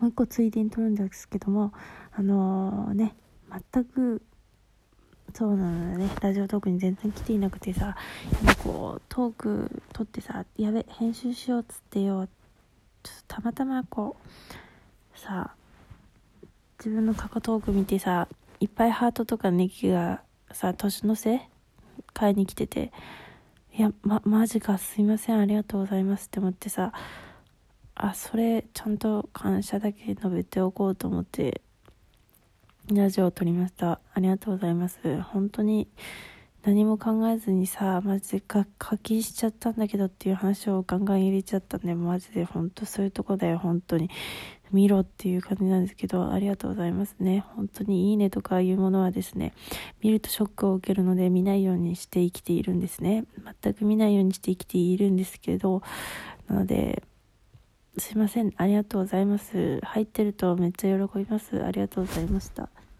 もう一個ついでに撮るんですけどもあのー、ね全くそうなのよね。ラジオトークに全然来ていなくてさ今こうトーク撮ってさやべ編集しようっつってよ。ちょっとたまたまこうさ自分の過去トーク見てさいっぱいハートとかネギがさ年の瀬買いに来てていやまマジかすいませんありがとうございますって思ってさあそれちゃんと感謝だけ述べておこうと思ってラジオを撮りました。ありがとうございます。本当に何も考えずにさマジで課金しちゃったんだけどっていう話をガンガン入れちゃったんでマジで本当そういうとこだよ。本当に見ろっていう感じなんですけどありがとうございますね。本当にいいねとかいうものはですね見るとショックを受けるので見ないようにして生きているんですね。全く見ないようにして生きているんですけどなのですいません。ありがとうございます。入ってるとめっちゃ喜びます。ありがとうございました。